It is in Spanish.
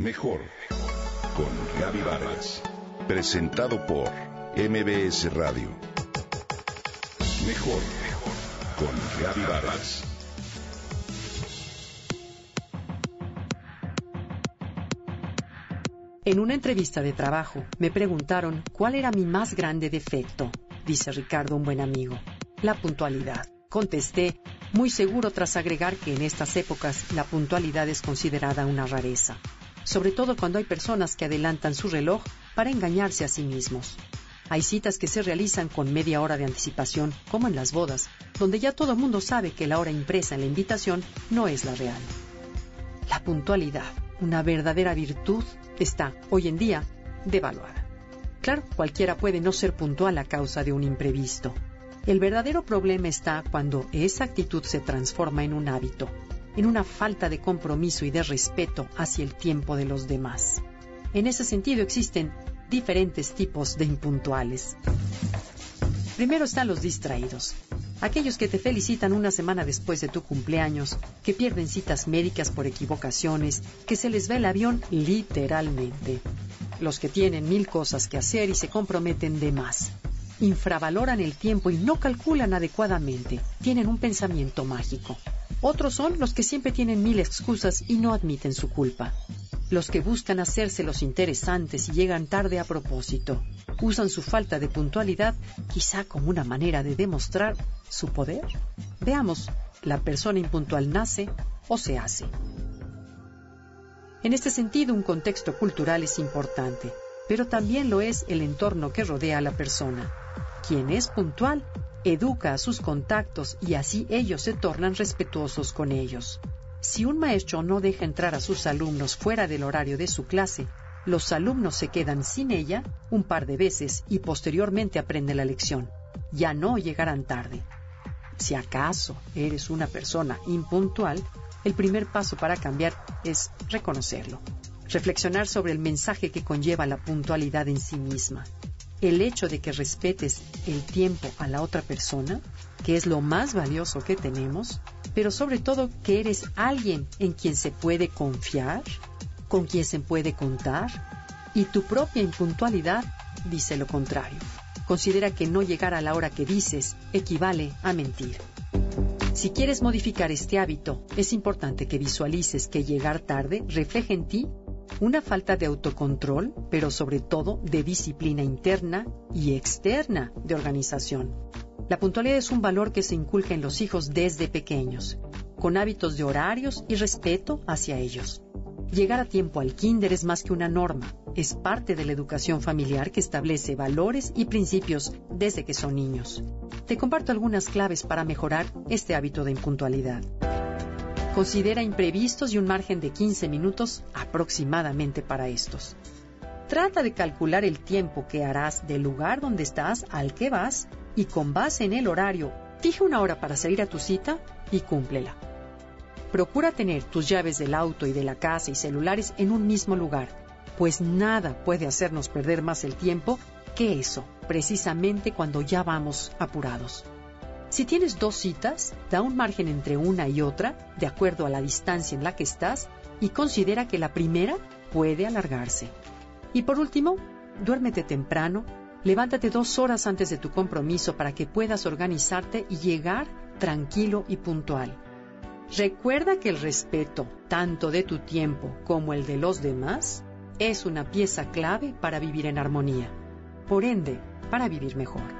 Mejor con Gaby Vargas. Presentado por MBS Radio. Mejor con Gaby Vargas. En una entrevista de trabajo me preguntaron cuál era mi más grande defecto, dice Ricardo, un buen amigo. La puntualidad. Contesté, muy seguro tras agregar que en estas épocas la puntualidad es considerada una rareza, sobre todo cuando hay personas que adelantan su reloj para engañarse a sí mismos. Hay citas que se realizan con media hora de anticipación, como en las bodas, donde ya todo el mundo sabe que la hora impresa en la invitación no es la real. La puntualidad, una verdadera virtud, está, hoy en día, devaluada. Claro, cualquiera puede no ser puntual a causa de un imprevisto. El verdadero problema está cuando esa actitud se transforma en un hábito, en una falta de compromiso y de respeto hacia el tiempo de los demás. En ese sentido existen diferentes tipos de impuntuales. Primero están los distraídos, aquellos que te felicitan una semana después de tu cumpleaños, que pierden citas médicas por equivocaciones, que se les ve el avión literalmente. Los que tienen mil cosas que hacer y se comprometen de más. Infravaloran el tiempo y no calculan adecuadamente. Tienen un pensamiento mágico. Otros son los que siempre tienen mil excusas y no admiten su culpa. Los que buscan hacerse los interesantes y llegan tarde a propósito. Usan su falta de puntualidad quizá como una manera de demostrar su poder. Veamos, ¿la persona impuntual nace o se hace? En este sentido, un contexto cultural es importante, pero también lo es el entorno que rodea a la persona. Quien es puntual educa a sus contactos y así ellos se tornan respetuosos con ellos. Si un maestro no deja entrar a sus alumnos fuera del horario de su clase, los alumnos se quedan sin ella un par de veces y posteriormente aprenden la lección. Ya no llegarán tarde. Si acaso eres una persona impuntual, el primer paso para cambiar es reconocerlo, reflexionar sobre el mensaje que conlleva la puntualidad en sí misma. El hecho de que respetes el tiempo a la otra persona, que es lo más valioso que tenemos, pero sobre todo que eres alguien en quien se puede confiar, con quien se puede contar, y tu propia impuntualidad dice lo contrario. Considera que no llegar a la hora que dices equivale a mentir. Si quieres modificar este hábito, es importante que visualices que llegar tarde refleja en ti una falta de autocontrol, pero sobre todo de disciplina interna y externa de organización. La puntualidad es un valor que se inculca en los hijos desde pequeños, con hábitos de horarios y respeto hacia ellos. Llegar a tiempo al kinder es más que una norma, es parte de la educación familiar que establece valores y principios desde que son niños. Te comparto algunas claves para mejorar este hábito de impuntualidad. Considera imprevistos y un margen de 15 minutos aproximadamente para estos. Trata de calcular el tiempo que harás del lugar donde estás al que vas y con base en el horario, fija una hora para salir a tu cita y cúmplela. Procura tener tus llaves del auto y de la casa y celulares en un mismo lugar, pues nada puede hacernos perder más el tiempo que eso, precisamente cuando ya vamos apurados. Si tienes dos citas, da un margen entre una y otra, de acuerdo a la distancia en la que estás, y considera que la primera puede alargarse. Y por último, duérmete temprano, levántate dos horas antes de tu compromiso para que puedas organizarte y llegar tranquilo y puntual. Recuerda que el respeto, tanto de tu tiempo como el de los demás, es una pieza clave para vivir en armonía. Por ende, para vivir mejor.